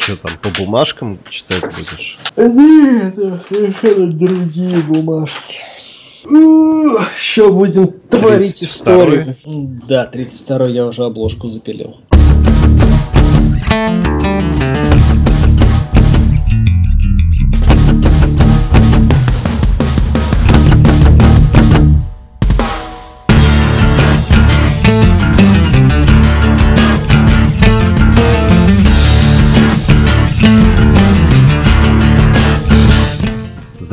Что там, по бумажкам читать будешь? Нет, совершенно другие бумажки. Еще будем творить историю. Да, 32 я уже обложку запилил.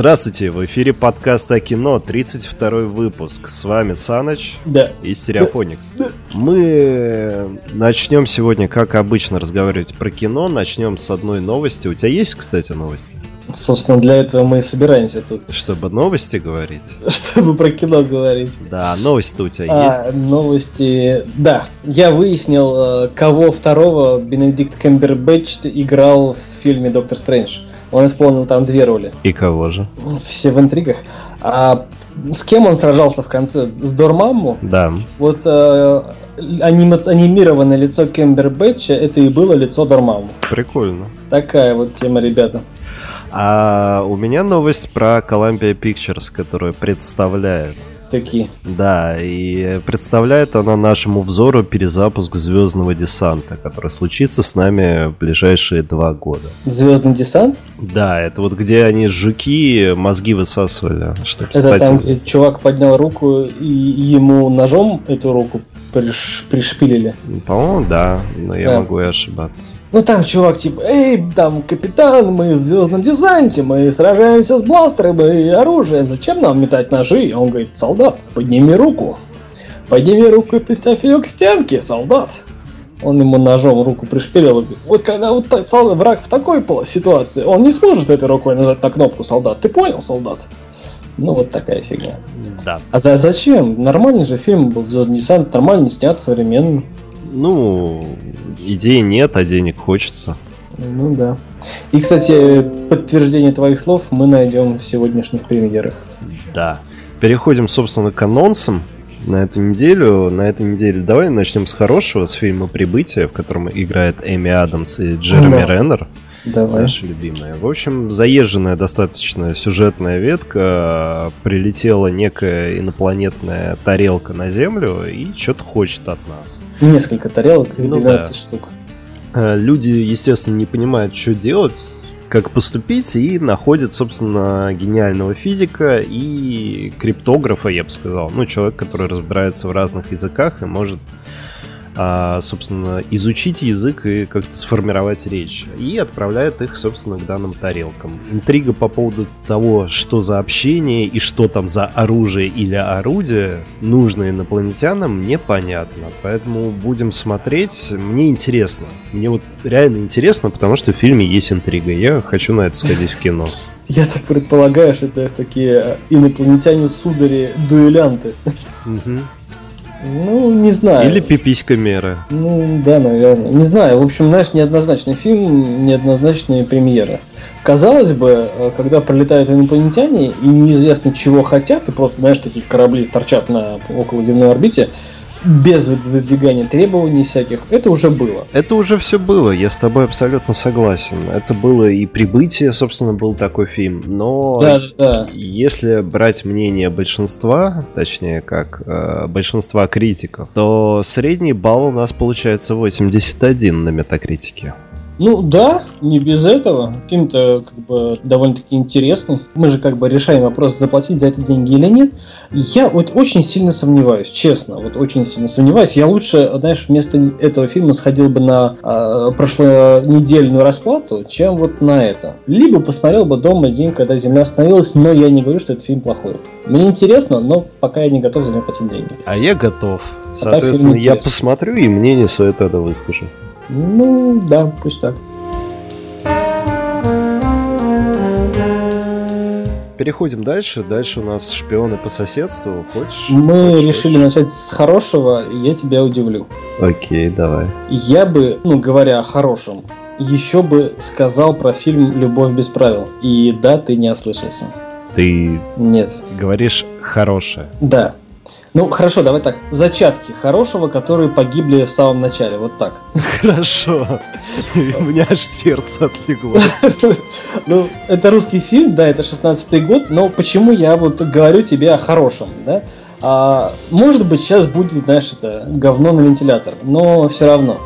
Здравствуйте, в эфире подкаста о кино, 32 выпуск. С вами Саныч да. и Стереофоникс. Да. Мы начнем сегодня, как обычно, разговаривать про кино. Начнем с одной новости. У тебя есть, кстати, новости? Собственно, для этого мы и собираемся тут. Чтобы новости говорить? Чтобы про кино говорить. Да, новости у тебя а, есть? Новости... Да, я выяснил, э, кого второго Бенедикт Кэмбербэтч играл фильме «Доктор Стрэндж». Он исполнил там две роли. И кого же? Все в интригах. А с кем он сражался в конце? С Дормамму? Да. Вот э, анима- анимированное лицо Кембербэтча это и было лицо Дормамму. Прикольно. Такая вот тема, ребята. А у меня новость про Columbia Pictures, которая представляет Такие. Да, и представляет она нашему взору перезапуск Звездного десанта, который случится с нами в ближайшие два года. Звездный десант? Да, это вот где они жуки мозги высасывали, чтобы это стать... там, где чувак поднял руку и ему ножом эту руку приш... пришпилили? По-моему, да, но я да. могу и ошибаться. Ну там чувак типа, эй, там капитан, мы в звездном десанте, мы сражаемся с бластером и оружием, зачем нам метать ножи? И он говорит, солдат, подними руку. Подними руку и приставь ее к стенке, солдат. Он ему ножом руку пришпилил и говорит, вот когда вот так, солдат, враг в такой ситуации, он не сможет этой рукой нажать на кнопку, солдат. Ты понял, солдат? Ну, вот такая фигня. Да. А за, зачем? Нормальный же фильм был «Звездный десант», нормально снят, современно. Ну, идеи нет, а денег хочется. Ну да. И, кстати, подтверждение твоих слов мы найдем в сегодняшних премьерах. Да. Переходим, собственно, к анонсам на эту неделю. На этой неделе давай начнем с хорошего, с фильма «Прибытие», в котором играет Эми Адамс и Джереми да. Реннер. Давай. Наши любимые. В общем, заезженная достаточно сюжетная ветка. Прилетела некая инопланетная тарелка на Землю и что-то хочет от нас. Несколько тарелок, их 12 ну, да. штук. Э, люди, естественно, не понимают, что делать, как поступить, и находят, собственно, гениального физика и криптографа, я бы сказал. Ну, человек, который разбирается в разных языках и может а, собственно, изучить язык и как-то сформировать речь. И отправляет их, собственно, к данным тарелкам. Интрига по поводу того, что за общение и что там за оружие или орудие нужно инопланетянам, непонятно. Поэтому будем смотреть. Мне интересно. Мне вот реально интересно, потому что в фильме есть интрига. Я хочу на это сходить в кино. Я так предполагаю, что это такие инопланетяне-судари-дуэлянты. Угу. Ну, не знаю. Или пиписька меры. Ну, да, наверное. Не знаю. В общем, знаешь, неоднозначный фильм, неоднозначные премьеры. Казалось бы, э, когда пролетают инопланетяне и неизвестно чего хотят, и просто, знаешь, такие корабли торчат на околоземной орбите, без выдвигания требований всяких, это уже было. Это уже все было, я с тобой абсолютно согласен. Это было и прибытие, собственно, был такой фильм. Но да, да. если брать мнение большинства, точнее как э, большинства критиков, то средний балл у нас получается 81 на метакритике. Ну да, не без этого. Фильм-то как бы довольно-таки интересный. Мы же как бы решаем вопрос, заплатить за это деньги или нет. Я вот очень сильно сомневаюсь, честно, вот очень сильно сомневаюсь. Я лучше, знаешь, вместо этого фильма сходил бы на э, прошлонедельную расплату, чем вот на это. Либо посмотрел бы дома день, когда Земля остановилась, но я не говорю, что этот фильм плохой. Мне интересно, но пока я не готов за него платить деньги. А я готов. А Соответственно, а я посмотрю и мнение свое тогда выскажу. Ну, да, пусть так. Переходим дальше. Дальше у нас шпионы по соседству. Хочешь? Мы хочешь, решили хочешь? начать с хорошего, и я тебя удивлю. Окей, давай. Я бы, ну, говоря о хорошем, еще бы сказал про фильм «Любовь без правил». И да, ты не ослышался. Ты Нет. говоришь хорошее. Да. Ну, хорошо, давай так. Зачатки хорошего, которые погибли в самом начале. Вот так. Хорошо. У меня аж сердце отлегло. Ну, это русский фильм, да, это 16-й год, но почему я вот говорю тебе о хорошем, да? А, может быть, сейчас будет, знаешь, это говно на вентилятор, но все равно.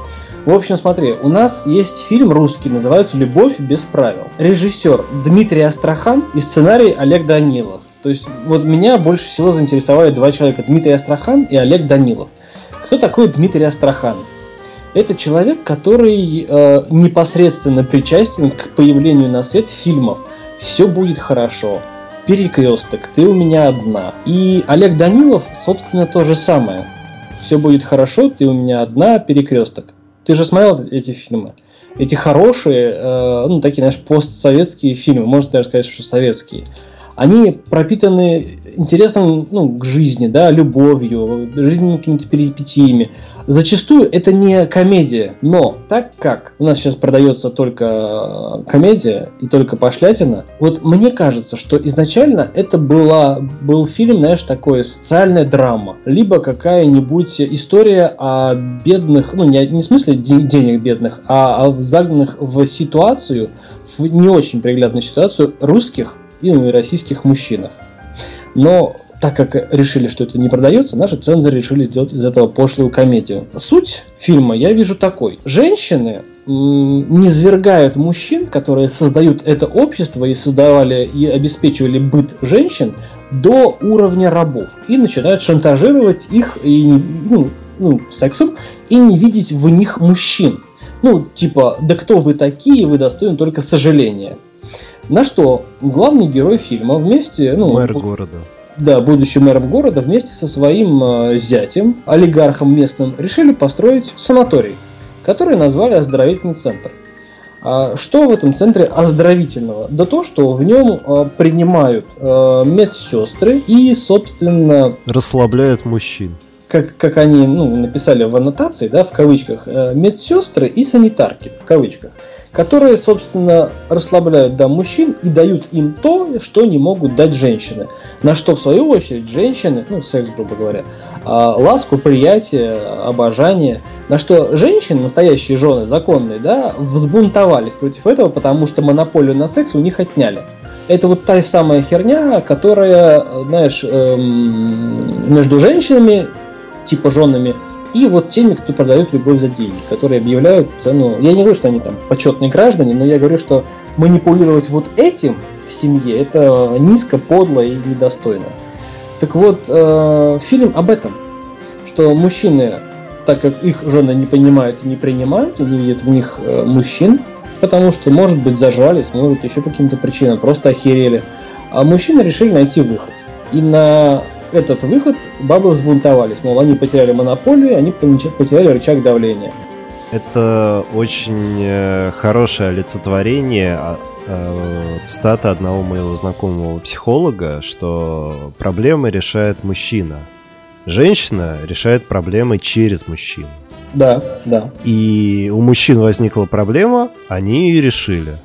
В общем, смотри, у нас есть фильм русский, называется «Любовь без правил». Режиссер Дмитрий Астрахан и сценарий Олег Данилов. То есть вот меня больше всего заинтересовали два человека, Дмитрий Астрахан и Олег Данилов. Кто такой Дмитрий Астрахан? Это человек, который э, непосредственно причастен к появлению на свет фильмов «Все будет хорошо», «Перекресток», «Ты у меня одна». И Олег Данилов, собственно, то же самое. «Все будет хорошо», «Ты у меня одна», «Перекресток». Ты же смотрел эти фильмы? Эти хорошие, э, ну, такие, знаешь, постсоветские фильмы, можно даже сказать, что советские – они пропитаны интересом ну, к жизни, да, любовью, жизненными какими-то перипетиями. Зачастую это не комедия, но так как у нас сейчас продается только комедия и только пошлятина, вот мне кажется, что изначально это была, был фильм, знаешь, такой социальная драма, либо какая-нибудь история о бедных, ну не, не в смысле денег бедных, а о загнанных в ситуацию, в не очень приглядную ситуацию русских и на российских мужчинах. Но так как решили, что это не продается, наши цензоры решили сделать из этого пошлую комедию. Суть фильма я вижу такой. Женщины не свергают мужчин, которые создают это общество и создавали и обеспечивали быт женщин до уровня рабов и начинают шантажировать их и, ну, ну, сексом и не видеть в них мужчин. Ну, типа, да кто вы такие, вы достойны только сожаления. На что главный герой фильма вместе... Ну, Мэр города. Да, будущий мэром города вместе со своим э, зятем, олигархом местным, решили построить санаторий, который назвали оздоровительный центр. А что в этом центре оздоровительного? Да то, что в нем э, принимают э, медсестры и, собственно... Расслабляют мужчин. Как, как они ну, написали в аннотации, да, в кавычках, э, медсестры и санитарки, в кавычках которые, собственно, расслабляют да, мужчин и дают им то, что не могут дать женщины. На что, в свою очередь, женщины, ну, секс, грубо говоря, а, ласку, приятие, обожание, на что женщины, настоящие жены, законные, да, взбунтовались против этого, потому что монополию на секс у них отняли. Это вот та самая херня, которая, знаешь, эм, между женщинами, типа женами, и вот теми, кто продает любовь за деньги, которые объявляют цену. Я не говорю, что они там почетные граждане, но я говорю, что манипулировать вот этим в семье это низко, подло и недостойно. Так вот, э, фильм об этом, что мужчины, так как их жены не понимают и не принимают, и не видят в них э, мужчин, потому что, может быть, зажались, может, еще по каким-то причинам, просто охерели, а мужчины решили найти выход. И на этот выход бабы взбунтовались. Мол, они потеряли монополию, они потеряли рычаг давления. Это очень э, хорошее олицетворение а, э, цитата одного моего знакомого психолога, что проблемы решает мужчина. Женщина решает проблемы через мужчину. Да, да. И у мужчин возникла проблема, они ее решили.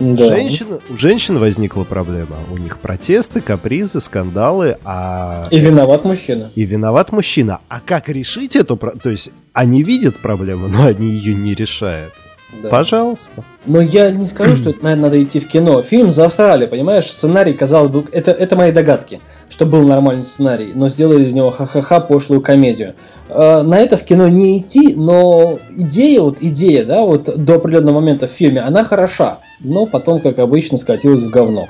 Да. Женщин, у женщин возникла проблема. У них протесты, капризы, скандалы, а... И виноват мужчина. И виноват мужчина. А как решить эту... То есть они видят проблему, но они ее не решают. Да. Пожалуйста. Но я не скажу, что это, наверное, надо идти в кино. Фильм засрали, понимаешь? Сценарий, казалось бы, это, это мои догадки, что был нормальный сценарий, но сделали из него ха-ха-ха пошлую комедию. Э, на это в кино не идти, но идея, вот идея, да, вот до определенного момента в фильме, она хороша, но потом, как обычно, скатилась в говно.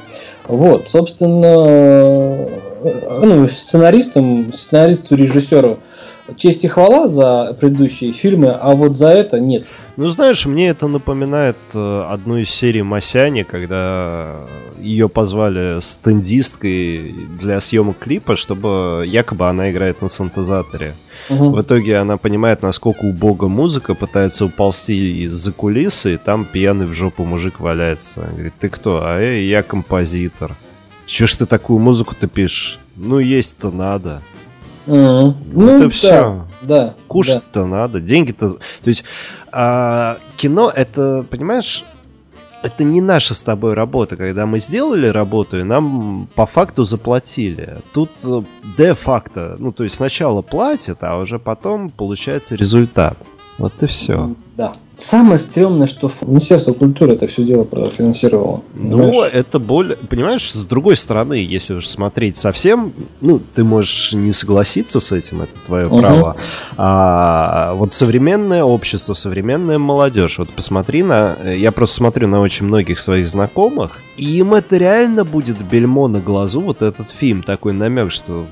Вот, собственно, э, ну, сценаристам, сценаристу, режиссеру честь и хвала за предыдущие фильмы, а вот за это нет. Ну, знаешь, мне это напоминает э, одну из серий Масяни, когда ее позвали стендисткой для съемок клипа, чтобы якобы она играет на синтезаторе. Угу. В итоге она понимает, насколько убога музыка, пытается уползти из-за кулисы, и там пьяный в жопу мужик валяется. Говорит, ты кто? А я, я композитор. Чё ж ты такую музыку-то пишешь? Ну, есть-то надо. Mm-hmm. Ну, это да, все. Да. Кушать-то да. надо, деньги-то. То есть а, кино это, понимаешь, это не наша с тобой работа. Когда мы сделали работу, и нам по факту заплатили. Тут э, де-факто, ну, то есть сначала платят, а уже потом получается результат. Вот и все. Да. Самое стрёмное, что Министерство культуры это все дело профинансировало. Ну, это боль... Понимаешь, с другой стороны, если уж смотреть совсем, ну, ты можешь не согласиться с этим, это твое угу. право. А вот современное общество, современная молодежь, вот посмотри на... Я просто смотрю на очень многих своих знакомых, и им это реально будет бельмо на глазу, вот этот фильм, такой намек, что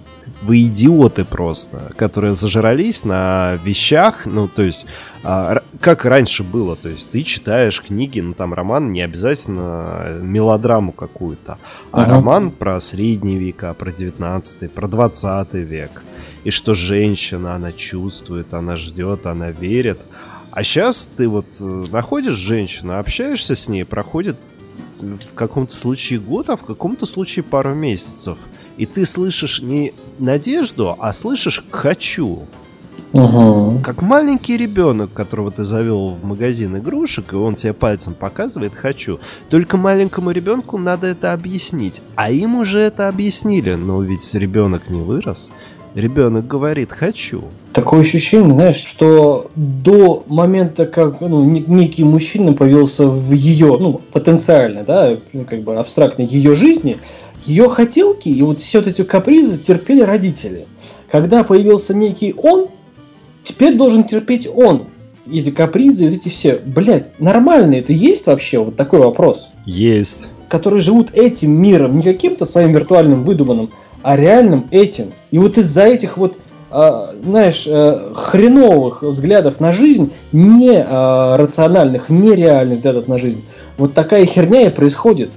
вы идиоты просто, которые зажрались на вещах, ну, то есть, а, как раньше было, то есть, ты читаешь книги, ну, там, роман не обязательно мелодраму какую-то, а ага. роман про средние века, про 19 про 20 век, и что женщина, она чувствует, она ждет, она верит, а сейчас ты вот э, находишь женщину, общаешься с ней, проходит в каком-то случае год, а в каком-то случае пару месяцев – и ты слышишь не надежду, а слышишь «хочу». Угу. Как маленький ребенок, которого ты завел в магазин игрушек, и он тебе пальцем показывает «хочу». Только маленькому ребенку надо это объяснить. А им уже это объяснили. Но ведь ребенок не вырос. Ребенок говорит «хочу». Такое ощущение, знаешь, что до момента, как ну, некий мужчина появился в ее, ну, потенциально, да, как бы абстрактной ее жизни, ее хотелки и вот все вот эти капризы терпели родители. Когда появился некий он, теперь должен терпеть он. Эти капризы, эти все. Блять, нормально это есть вообще? Вот такой вопрос. Есть. Которые живут этим миром, не каким-то своим виртуальным выдуманным, а реальным этим. И вот из-за этих вот Uh, знаешь, uh, хреновых взглядов на жизнь, не uh, рациональных, нереальных взглядов на жизнь, вот такая херня и происходит.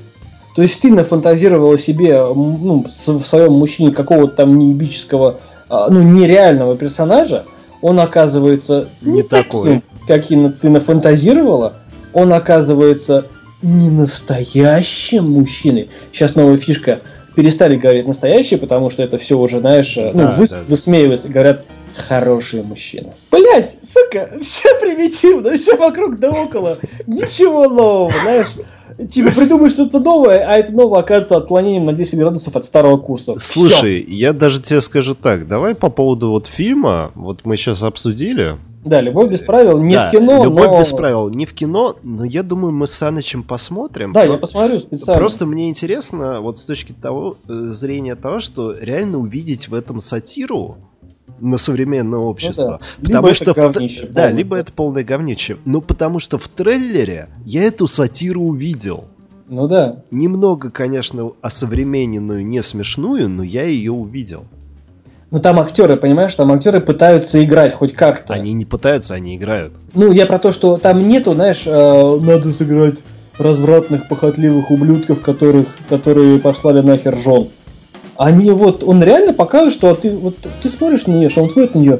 То есть ты нафантазировала себе ну, в своем мужчине какого-то там неебического, а, ну, нереального персонажа, он оказывается не, не такой, каким ты нафантазировала, он оказывается не настоящим мужчиной. Сейчас новая фишка. Перестали говорить настоящий, потому что это все уже, знаешь, ну, да, выс- да. высмеивается. Говорят, хороший мужчина. Блять, сука, все примитивно, все вокруг да около. Ничего нового, знаешь. Типа придумаешь что-то новое, а это новое оказывается отклонением на 10 градусов от старого курса. Слушай, Всё. я даже тебе скажу так, давай по поводу вот фильма, вот мы сейчас обсудили. Да, «Любовь без правил» не да, в кино, «Любовь но... без правил» не в кино, но я думаю, мы с Санычем посмотрим. Да, я посмотрю специально. Просто мне интересно, вот с точки того, э, зрения того, что реально увидеть в этом сатиру, на современное ну общество. Ну, да. Потому либо что это говнище, в... да, либо это полное говнище. Ну потому что в трейлере я эту сатиру увидел. Ну да. Немного, конечно, осовремененную, не смешную, но я ее увидел. Ну там актеры, понимаешь, там актеры пытаются играть хоть как-то. Они не пытаются, они играют. Ну, я про то, что там нету, знаешь, э, надо сыграть развратных, похотливых ублюдков, которых, которые послали нахер жен они вот, он реально показывает, что ты вот ты смотришь на нее, что он смотрит на нее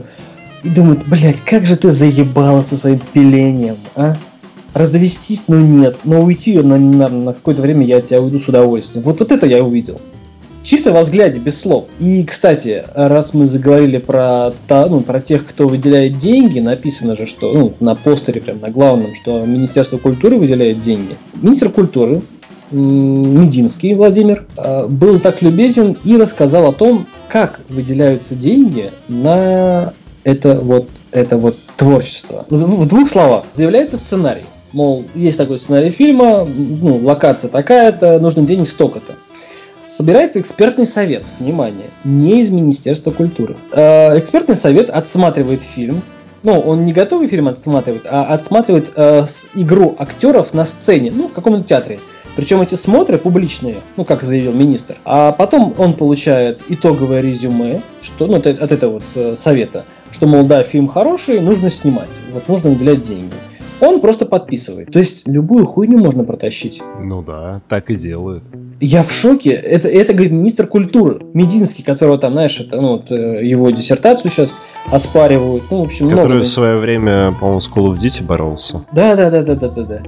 и думает, блядь, как же ты заебала со своим пилением, а? Развестись, ну нет, но уйти на, на, на какое-то время я тебя уйду с удовольствием. Вот, вот это я увидел. Чисто во взгляде, без слов. И, кстати, раз мы заговорили про, та, ну, про тех, кто выделяет деньги, написано же, что ну, на постере, прям на главном, что Министерство культуры выделяет деньги. Министр культуры Мединский Владимир э, был так любезен и рассказал о том, как выделяются деньги на это вот, это вот творчество. В двух словах. Заявляется сценарий. Мол, есть такой сценарий фильма, ну, локация такая-то, нужно денег столько-то. Собирается экспертный совет, внимание, не из Министерства культуры. Э, экспертный совет отсматривает фильм, ну, он не готовый фильм отсматривает, а отсматривает э, игру актеров на сцене, ну, в каком-то театре. Причем эти смотры публичные, ну, как заявил министр. А потом он получает итоговое резюме, что, ну, от, от этого вот э, совета, что, мол, да, фильм хороший, нужно снимать, вот нужно выделять деньги. Он просто подписывает. То есть любую хуйню можно протащить. Ну да, так и делают. Я в шоке. Это, это говорит министр культуры Мединский, которого там, знаешь, это, ну, вот, э, его диссертацию сейчас оспаривают. Ну, в общем, Который много... в свое время, по-моему, с Call of Duty боролся. Да, да, да, да, да, да, да.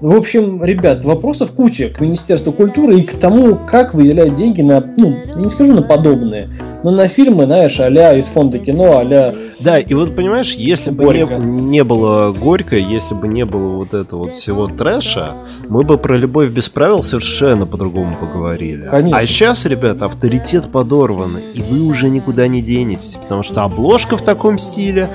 В общем, ребят, вопросов куча к Министерству культуры и к тому, как выделять деньги на, ну, я не скажу на подобные, но на фильмы, знаешь, а из фонда кино, а Да, и вот понимаешь, если бы не, не было горько, если бы не было вот этого вот всего трэша, мы бы про любовь без правил совершенно по-другому поговорили. Конечно. А сейчас, ребят, авторитет подорван, и вы уже никуда не денетесь, потому что обложка в таком стиле,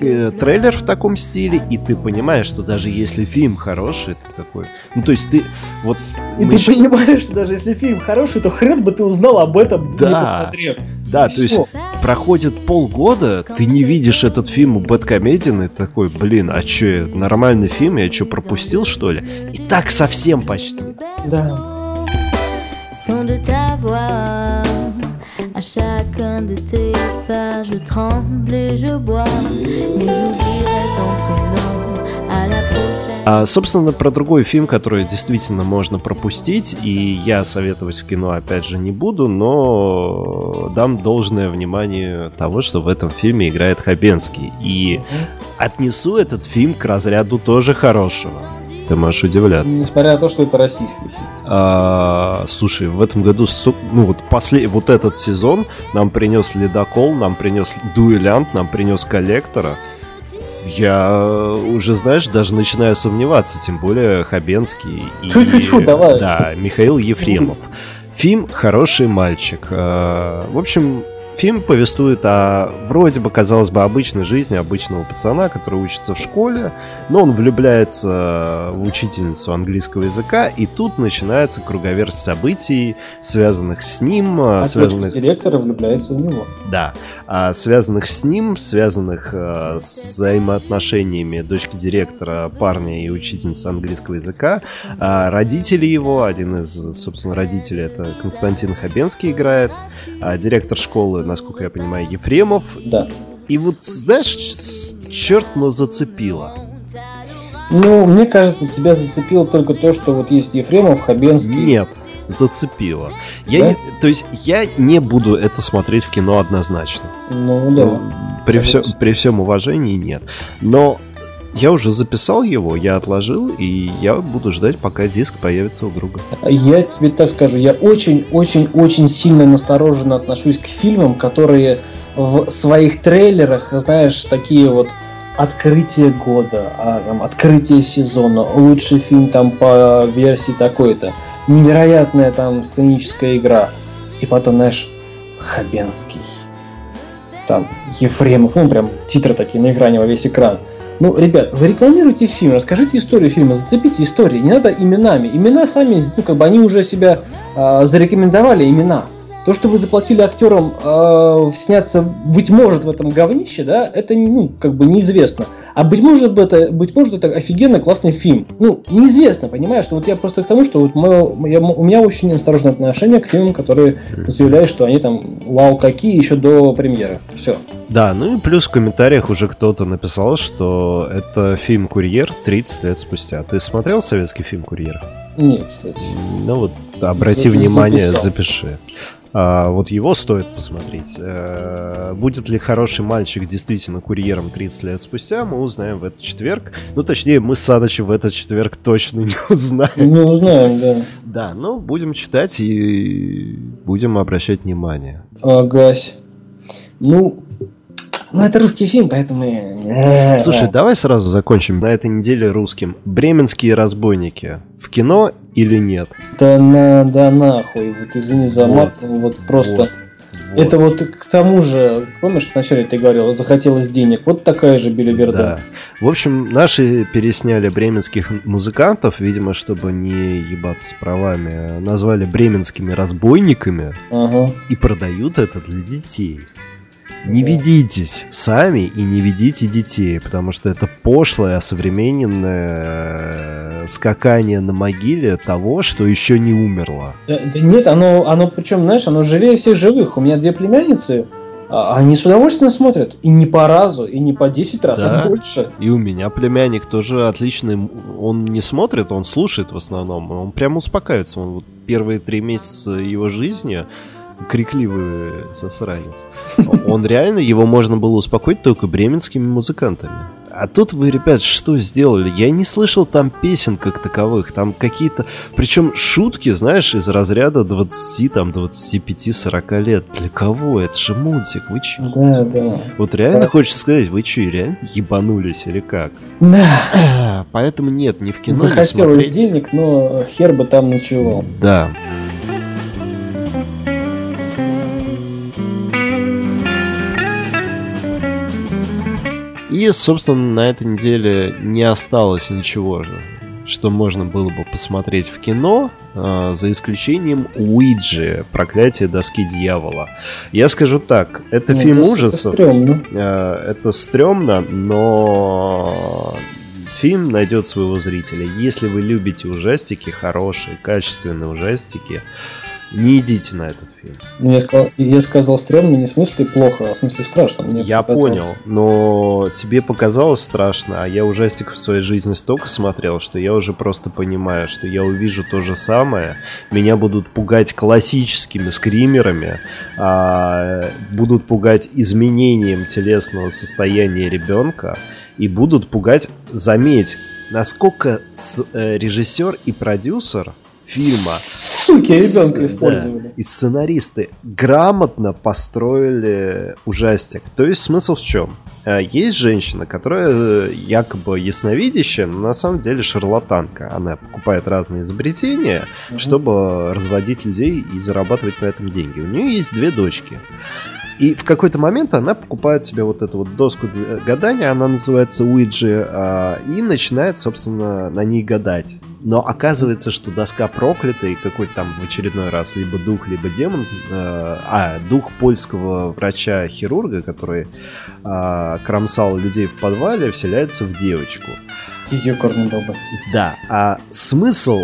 Э, трейлер в таком стиле, и ты понимаешь, что даже если фильм хороший, ты такой... Ну, то есть ты вот... И ты еще... понимаешь, что даже если фильм хороший, то хрен бы ты узнал об этом, да. не посмотрев. Да, и то есть проходит полгода, ты не видишь этот фильм у Бэткомедиан, и такой, блин, а что, нормальный фильм, я что, пропустил, что ли? И так совсем почти. Да. À chacun de tes pas, je tremble et je bois, mais j'oublierai ton prénom. А, собственно, про другой фильм, который действительно можно пропустить, и я советовать в кино опять же не буду, но дам должное внимание того, что в этом фильме играет Хабенский. И отнесу этот фильм к разряду тоже хорошего. Ты можешь удивляться. Несмотря на то, что это российский фильм. А, слушай, в этом году, ну вот, после, вот этот сезон нам принес Ледокол, нам принес Дуэлянт, нам принес Коллектора. Я уже, знаешь, даже начинаю сомневаться, тем более Хабенский и... Чуть-чуть, давай. Да, Михаил Ефремов. Фильм «Хороший мальчик». А, в общем, Фильм повествует о вроде бы, казалось бы, обычной жизни обычного пацана, который учится в школе, но он влюбляется в учительницу английского языка, и тут начинается круговерть событий, связанных с ним. А связанных... директора влюбляется в него. Да, а связанных с ним, связанных э, с взаимоотношениями дочки директора, парня и учительницы английского языка. А родители его, один из, собственно, родителей это Константин Хабенский играет, а директор школы насколько я понимаю, Ефремов. Да. И вот, знаешь, черт, но зацепило. Ну, мне кажется, тебя зацепило только то, что вот есть Ефремов, Хабенский. Нет, зацепило. Я да? не, то есть я не буду это смотреть в кино однозначно. Ну да. При, все, при всем уважении нет. Но я уже записал его, я отложил, и я буду ждать, пока диск появится у друга. Я тебе так скажу, я очень-очень-очень сильно настороженно отношусь к фильмам, которые в своих трейлерах, знаешь, такие вот открытие года, а, там, открытие сезона, лучший фильм там по версии такой-то, невероятная там сценическая игра. И потом, знаешь, Хабенский, там Ефремов, ну прям титры такие на экране во весь экран. Ну, ребят, вы рекламируете фильм, расскажите историю фильма, зацепите историю, не надо именами. Имена сами, ну, как бы они уже себя э, зарекомендовали, имена. То, что вы заплатили актерам э, сняться, быть может, в этом говнище, да, это, ну, как бы неизвестно. А быть может, это, быть может, это офигенно классный фильм. Ну, неизвестно, понимаешь, что вот я просто к тому, что вот мое, я, у меня очень осторожное отношение к фильмам, которые заявляют, что они там, вау, какие, еще до премьеры. Все. Да, ну и плюс в комментариях уже кто-то написал, что это фильм «Курьер» 30 лет спустя. Ты смотрел советский фильм «Курьер»? Нет, кстати. Ну вот, обрати внимание, записал. запиши. А, вот его стоит посмотреть. А, будет ли хороший мальчик действительно курьером 30 лет спустя, мы узнаем в этот четверг. Ну, точнее, мы с Санычем в этот четверг точно не узнаем. Не узнаем, да. Да, ну, будем читать и будем обращать внимание. Агась. Ну, ну, это русский фильм, поэтому... Слушай, давай сразу закончим на этой неделе русским. «Бременские разбойники» в кино или нет? Да на, да нахуй, вот извини за вот. мат, вот просто... Вот. Вот. Это вот к тому же, помнишь, вначале ты говорил, захотелось денег, вот такая же билиберда. Да. В общем, наши пересняли бременских музыкантов, видимо, чтобы не ебаться с правами, назвали бременскими разбойниками ага. и продают это для детей. Не ведитесь сами и не ведите детей, потому что это пошлое, современное э, скакание на могиле того, что еще не умерло. Да, да нет, оно, оно причем, знаешь, оно живее всех живых. У меня две племянницы, а, они с удовольствием смотрят. И не по разу, и не по 10 раз, а да. а больше. И у меня племянник тоже отличный. Он не смотрит, он слушает в основном. Он прямо успокаивается. Он вот первые три месяца его жизни крикливый засранец. Он реально, его можно было успокоить только бременскими музыкантами. А тут вы, ребят, что сделали? Я не слышал там песен как таковых. Там какие-то... Причем шутки, знаешь, из разряда 20, там, 25, 40 лет. Для кого? Это же мультик. Вы че? Да, да. Вот реально да. хочется сказать, вы че, реально ебанулись или как? Да. Поэтому нет, не в кино Захотелось не денег, но хер бы там ночевал. Да. И, собственно, на этой неделе не осталось ничего что можно было бы посмотреть в кино, э, за исключением Уиджи, проклятие доски дьявола. Я скажу так, это ну, фильм это ужасов. Стрёмно. Э, это стрёмно, но фильм найдет своего зрителя. Если вы любите ужастики, хорошие, качественные ужастики, не идите на этот фильм. Ну, я, сказал, я сказал стрёмно не в смысле плохо, а в смысле страшно. Мне я показалось. понял, но тебе показалось страшно, а я ужастик в своей жизни столько смотрел, что я уже просто понимаю, что я увижу то же самое. Меня будут пугать классическими скримерами, а, будут пугать изменением телесного состояния ребенка и будут пугать, заметь, насколько с, э, режиссер и продюсер фильма. Суки, ребенка использовали. Да, и сценаристы грамотно построили ужастик. То есть смысл в чем? Э, есть женщина, которая э, якобы ясновидящая, но на самом деле шарлатанка. Она покупает разные изобретения, угу. чтобы разводить людей и зарабатывать на этом деньги. У нее есть две дочки. И в какой-то момент она покупает себе вот эту вот доску гадания, она называется Уиджи, а, и начинает, собственно, на ней гадать. Но оказывается, что доска проклята, и какой-то там в очередной раз либо дух, либо демон, а, а дух польского врача-хирурга, который а, кромсал людей в подвале, вселяется в девочку. Ее корни Да, а смысл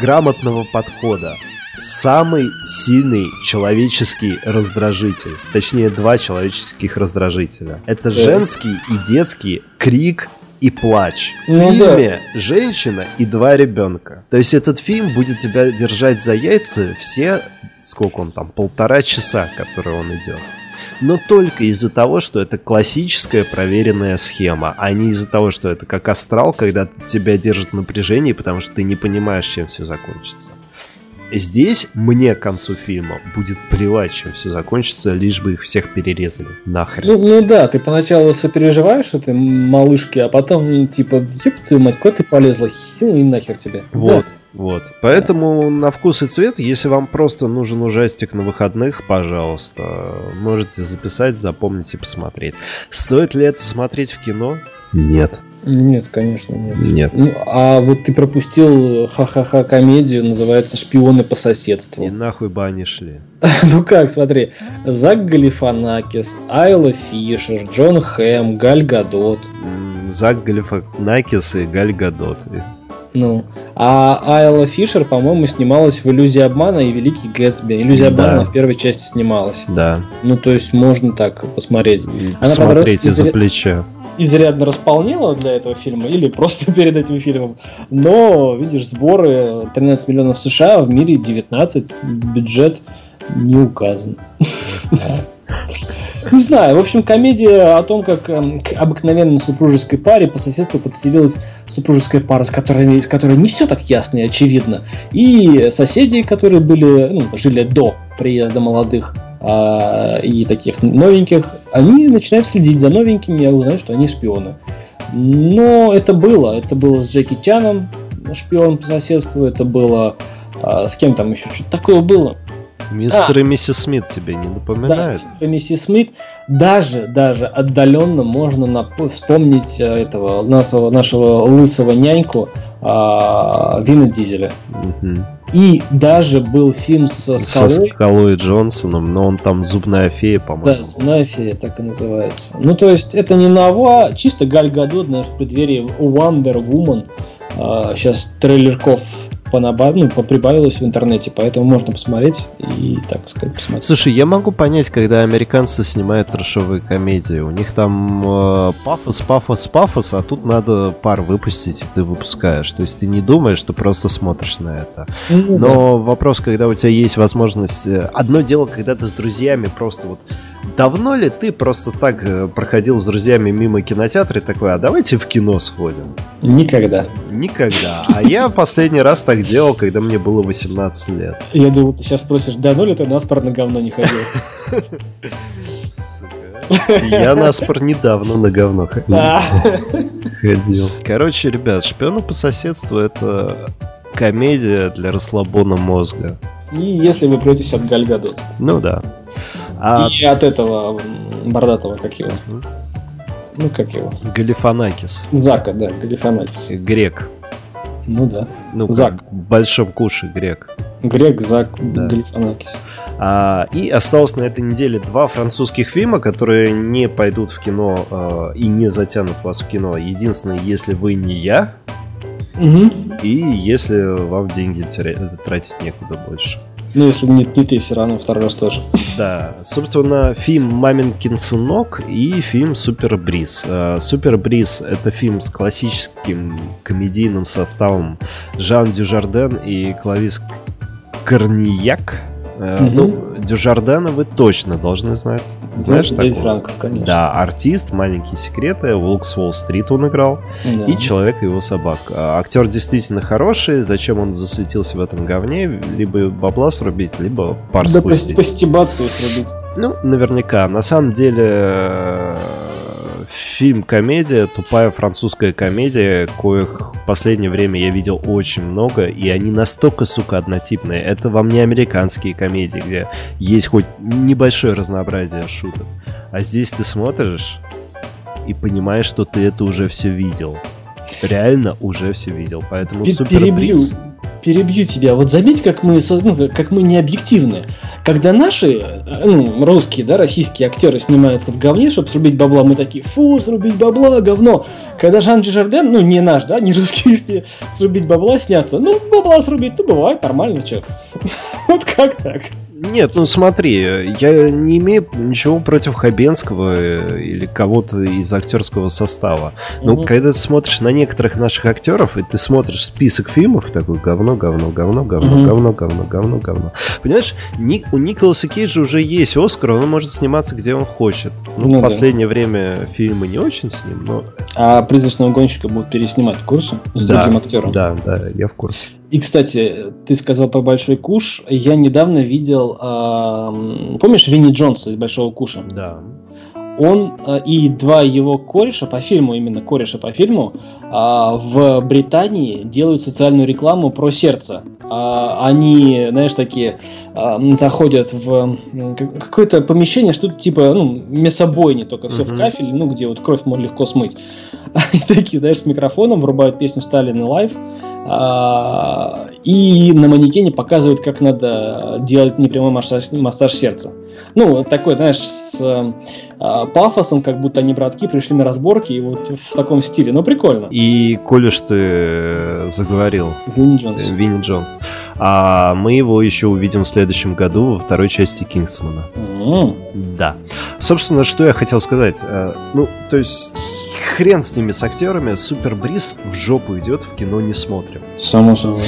грамотного подхода – самый сильный человеческий раздражитель. Точнее, два человеческих раздражителя. Это женский и детский крик и плач. В ну, фильме да. женщина и два ребенка. То есть этот фильм будет тебя держать за яйца все, сколько он там, полтора часа, которые он идет. Но только из-за того, что это классическая проверенная схема, а не из-за того, что это как астрал, когда тебя держит напряжение, потому что ты не понимаешь, чем все закончится. Здесь мне к концу фильма будет плевать, чем все закончится, лишь бы их всех перерезали. Нахрен. Ну, ну да, ты поначалу сопереживаешь этой малышке, а потом типа, ёб твою мать, куда ты полезла? Хил и нахер тебе. Вот. Да. Вот. Поэтому на вкус и цвет, если вам просто нужен ужастик на выходных, пожалуйста, можете записать, запомнить и посмотреть. Стоит ли это смотреть в кино? Нет. Нет, конечно, нет. Нет. Ну, а вот ты пропустил ха-ха-ха комедию, называется «Шпионы по соседству». И нахуй бы они шли. ну как, смотри. Зак Галифанакис, Айла Фишер, Джон Хэм, Галь Гадот. Зак Галифанакис и Галь Гадот. Ну, а Айла Фишер, по-моему, снималась в «Иллюзии обмана» и «Великий Гэтсби». «Иллюзия да. обмана» в первой части снималась. Да. Ну, то есть можно так посмотреть. Она, Смотрите из... за плечо изрядно располнела для этого фильма или просто перед этим фильмом. Но, видишь, сборы 13 миллионов США, в мире 19, бюджет не указан. Не знаю, в общем, комедия о том, как э, к обыкновенной супружеской паре по соседству подселилась супружеская пара, с которой, с которой не все так ясно и очевидно. И соседи, которые были, ну, жили до приезда молодых а, и таких новеньких, они начинают следить за новенькими и узнают, что они шпионы. Но это было. Это было с Джеки Чаном, шпион по соседству, это было а, с кем там еще, что-то такое было. Мистер а, и миссис Смит тебе не напоминают? Да, мистер и миссис Смит. Даже, даже отдаленно можно нап- вспомнить э, этого нашего, нашего лысого няньку а, Вина Дизеля. Угу. И даже был фильм со Скалой. Со Скалой Джонсоном, но он там Зубная фея, по-моему. Да, Зубная фея, так и называется. Ну, то есть, это не нова, чисто Галь Гадот, знаешь, в преддверии Wonder Woman. А, сейчас трейлерков понабав... ну, прибавилось в интернете, поэтому можно посмотреть и, так сказать, посмотреть. Слушай, я могу понять, когда американцы снимают трэшовые комедии. У них там э, пафос, пафос, пафос, а тут надо пар выпустить, и ты выпускаешь. То есть ты не думаешь, ты просто смотришь на это. Ну, Но да. вопрос, когда у тебя есть возможность... Э, одно дело, когда ты с друзьями просто вот давно ли ты просто так э, проходил с друзьями мимо кинотеатра и такой, а давайте в кино сходим? Никогда. Никогда. А я последний раз так делал, когда мне было 18 лет. Я думал, ты сейчас спросишь, давно ли ты на спор на говно не ходил? Я на спор недавно на говно ходил. Короче, ребят, «Шпионы по соседству» — это комедия для расслабона мозга. И если вы претесь от Гальгадот. Ну да. А... И от этого бордатого, как его? Ну, как его? Галифанакис. Зака, да, Галифанакис. Грек. Ну да. Ну, Зак. В большом куше грек. Грек, Зак, да. Галифанакис. А, и осталось на этой неделе два французских фильма, которые не пойдут в кино а, и не затянут вас в кино. Единственное, если вы не я, угу. и если вам деньги тратить некуда больше. Ну, если не ты, ты все равно второй раз тоже. Да, собственно, фильм «Маминкин сынок» и фильм «Супер Бриз». А, «Супер Бриз» — это фильм с классическим комедийным составом Жан Дюжарден и Клавис Корнияк. Угу. Ну, Дюжардена вы точно должны знать. Знаешь такого? Франков, конечно. Да, артист, маленькие секреты, Волк с Уолл-стрит он играл, да. и Человек и его собак. А, актер действительно хороший, зачем он засветился в этом говне? Либо бабла срубить, либо пар да спустить. Да постебаться срубить. Ну, наверняка. На самом деле, фильм-комедия, тупая французская комедия, коих в последнее время я видел очень много, и они настолько, сука, однотипные. Это вам не американские комедии, где есть хоть небольшое разнообразие шуток. А здесь ты смотришь и понимаешь, что ты это уже все видел. Реально уже все видел. Поэтому супер перебью тебя. Вот заметь, как мы, ну, как мы не объективны. Когда наши, э, ну, русские, да, российские актеры снимаются в говне, чтобы срубить бабла, мы такие, фу, срубить бабла, говно. Когда Жан Дюжарден, ну, не наш, да, не русский, если срубить бабла снятся, ну, бабла срубить, ну, бывает, нормально, что. Вот как так? Нет, ну смотри, я не имею ничего против Хабенского э, или кого-то из актерского состава. Но угу. когда ты смотришь на некоторых наших актеров, и ты смотришь список фильмов, такой говно, говно, говно, говно, угу. говно, говно, говно, говно. Понимаешь, Ник, у Николаса Кейджа уже есть Оскар, он может сниматься где он хочет. Ну, ну в последнее да. время фильмы не очень с ним, но... А «Призрачного гонщика» будут переснимать в курсе? С да, другим актером? Да, да, я в курсе. И, кстати, ты сказал про Большой Куш. Я недавно видел, э, помнишь, Винни Джонса из Большого Куша? Да. Он э, и два его кореша по фильму, именно кореша по фильму, э, в Британии делают социальную рекламу про сердце. Э, они, знаешь, такие э, заходят в какое-то помещение, что-то типа ну, мясобойни, только все uh-huh. в кафеле, ну, где вот кровь можно легко смыть. Они такие, знаешь, с микрофоном врубают песню Stayin' Alive. А, и на манекене показывают, как надо делать непрямой массаж, массаж сердца. Ну, такой, знаешь, с э, пафосом, как будто они братки пришли на разборки, и вот в таком стиле. Ну, прикольно. И, коли ж ты заговорил... Винни Джонс. Винни Джонс. А мы его еще увидим в следующем году во второй части Кингсмана. Mm-hmm. Да. Собственно, что я хотел сказать. Э, ну, то есть хрен с ними, с актерами, Супер Бриз в жопу идет, в кино не смотрим. Само собой.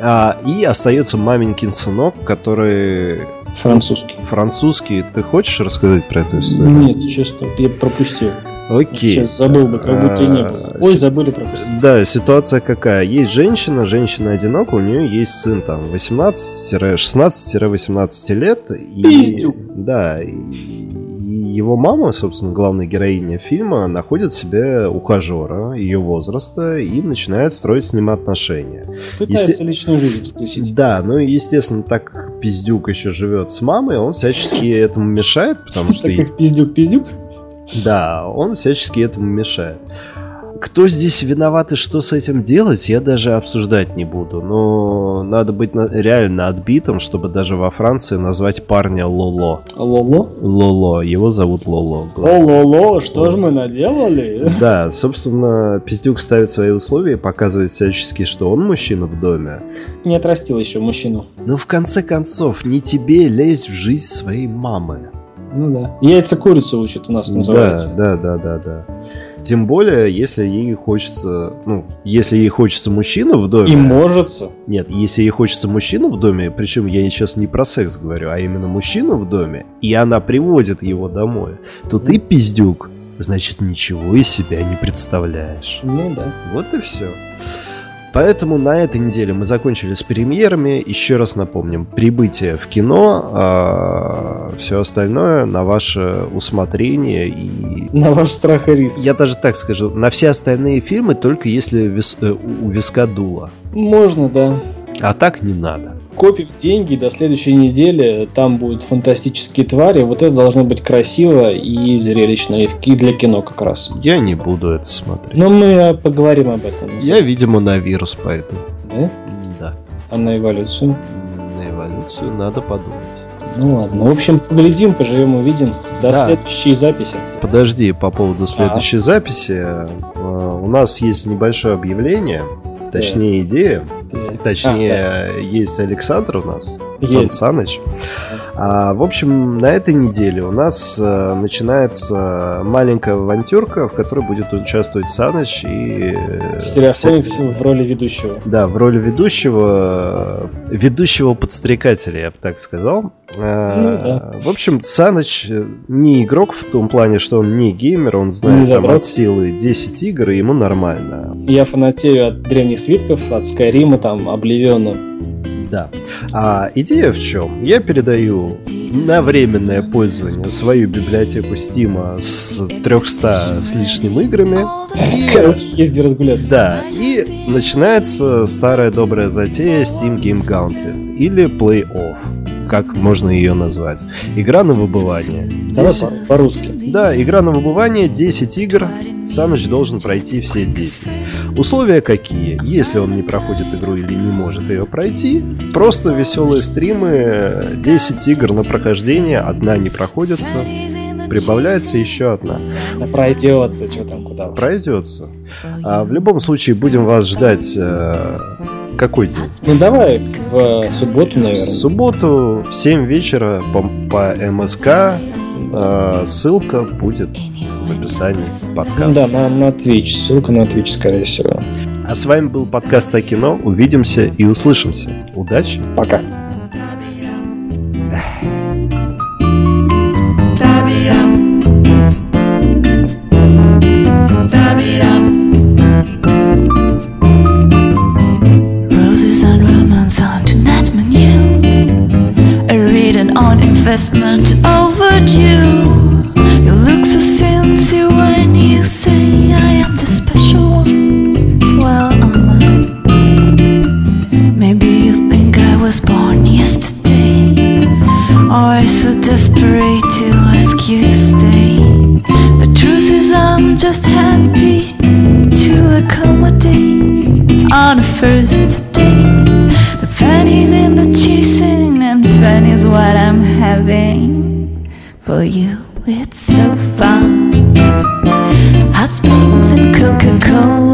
А, и остается маменькин сынок, который... Французский. Французский. Ты хочешь рассказать про эту историю? Нет, честно, я пропустил. Окей. Сейчас забыл бы, как будто и не было. А, Ой, забыли пропустить. Да, ситуация какая? Есть женщина, женщина одинока, у нее есть сын там 18-16-18 лет. И, Пиздюк. Да, и его мама, собственно, главная героиня фильма, находит себе ухажера ее возраста и начинает строить с ним отношения. Пытается Есте... личную жизнь воскресить. Да, ну и, естественно, так пиздюк еще живет с мамой, он всячески этому мешает, потому что... Так как пиздюк-пиздюк? Да, он всячески этому мешает. Кто здесь виноват и что с этим делать, я даже обсуждать не буду. Но надо быть реально отбитым, чтобы даже во Франции назвать парня Лоло. Лоло? Лоло. Его зовут Лоло. О, Лоло, что же мы наделали? Да, собственно, Пиздюк ставит свои условия и показывает всячески, что он мужчина в доме. Не отрастил еще мужчину. Но в конце концов, не тебе лезть в жизнь своей мамы. Ну да. Яйца курицу учат у нас называется. Да, да, да, да, да. Тем более, если ей хочется, ну, если ей хочется мужчина в доме. И может. Нет, если ей хочется мужчина в доме, причем я сейчас не про секс говорю, а именно мужчину в доме, и она приводит его домой, то ты, пиздюк, значит, ничего из себя не представляешь. Ну да. Вот и все. Поэтому на этой неделе мы закончили с премьерами. Еще раз напомним, прибытие в кино, а все остальное на ваше усмотрение и... На ваш страх и риск. Я даже так скажу, на все остальные фильмы только если вис... э, у виска дуло. Можно, да. А так не надо копим деньги до следующей недели, там будут фантастические твари, вот это должно быть красиво и зрелищно, и для кино как раз. Я не буду это смотреть. Но мы э, поговорим об этом. Я, видимо, на вирус пойду. Да? Да. А на эволюцию? На эволюцию надо подумать. Ну ладно. В общем, поглядим, поживем, увидим. До да. следующей записи. Подожди, по поводу следующей а. записи. Э, у нас есть небольшое объявление, точнее да. идея. Точнее, а, да. есть Александр у нас, Сан Саныч. А, в общем, на этой неделе у нас а, начинается маленькая авантюрка, в которой будет участвовать Саныч и... Э, Стереофоникс в роли ведущего. Да, в роли ведущего, ведущего подстрекателя, я бы так сказал. А, ну, да. В общем, Саныч не игрок в том плане, что он не геймер, он знает там, от силы 10 игр, и ему нормально. Я фанатею от древних свитков, от Скайрима, там, Обливиона. Да. А идея в чем? Я передаю на временное пользование свою библиотеку Steam с 300 с лишним играми. И, Короче, езди разгуляться. Да, и начинается старая добрая затея Steam Game Gauntlet или Play Off как можно ее назвать. Игра на выбывание. 10... по-русски. Да, игра на выбывание, 10 игр, Саныч должен пройти все 10. Условия какие? Если он не проходит игру или не может ее пройти, просто веселые стримы, 10 игр на прохождение, одна не проходится, прибавляется еще одна. Да пройдется, что там, куда. Пройдется. А в любом случае будем вас ждать э, какой день? Ну давай в субботу, наверное. В субботу в 7 вечера по, по МСК э, ссылка будет в описании подкаста. Да, на, на Twitch. Ссылка на Twitch, скорее всего. А с вами был подкаст о кино. Увидимся и услышимся. Удачи. Пока. For you. It's so fun. Hot springs and Coca Cola.